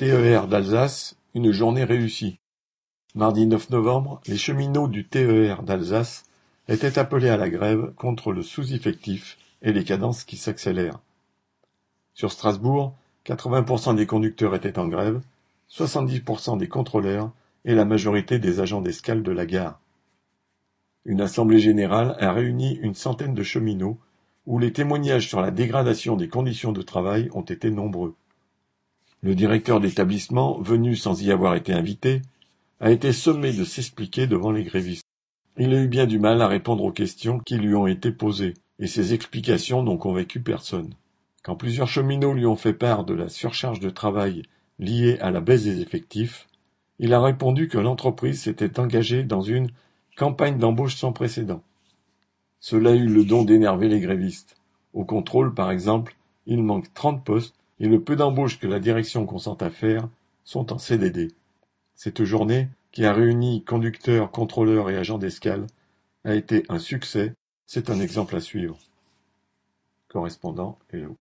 TER d'Alsace, une journée réussie. Mardi 9 novembre, les cheminots du TER d'Alsace étaient appelés à la grève contre le sous-effectif et les cadences qui s'accélèrent. Sur Strasbourg, 80% des conducteurs étaient en grève, 70% des contrôleurs et la majorité des agents d'escale de la gare. Une assemblée générale a réuni une centaine de cheminots où les témoignages sur la dégradation des conditions de travail ont été nombreux. Le directeur d'établissement, venu sans y avoir été invité, a été sommé de s'expliquer devant les grévistes. Il a eu bien du mal à répondre aux questions qui lui ont été posées, et ses explications n'ont convaincu personne. Quand plusieurs cheminots lui ont fait part de la surcharge de travail liée à la baisse des effectifs, il a répondu que l'entreprise s'était engagée dans une campagne d'embauche sans précédent. Cela a eu le don d'énerver les grévistes. Au contrôle, par exemple, il manque 30 postes et le peu d'embauches que la direction consent à faire sont en CDD. Cette journée, qui a réuni conducteurs, contrôleurs et agents d'escale, a été un succès, c'est un exemple à suivre. Correspondant Hello.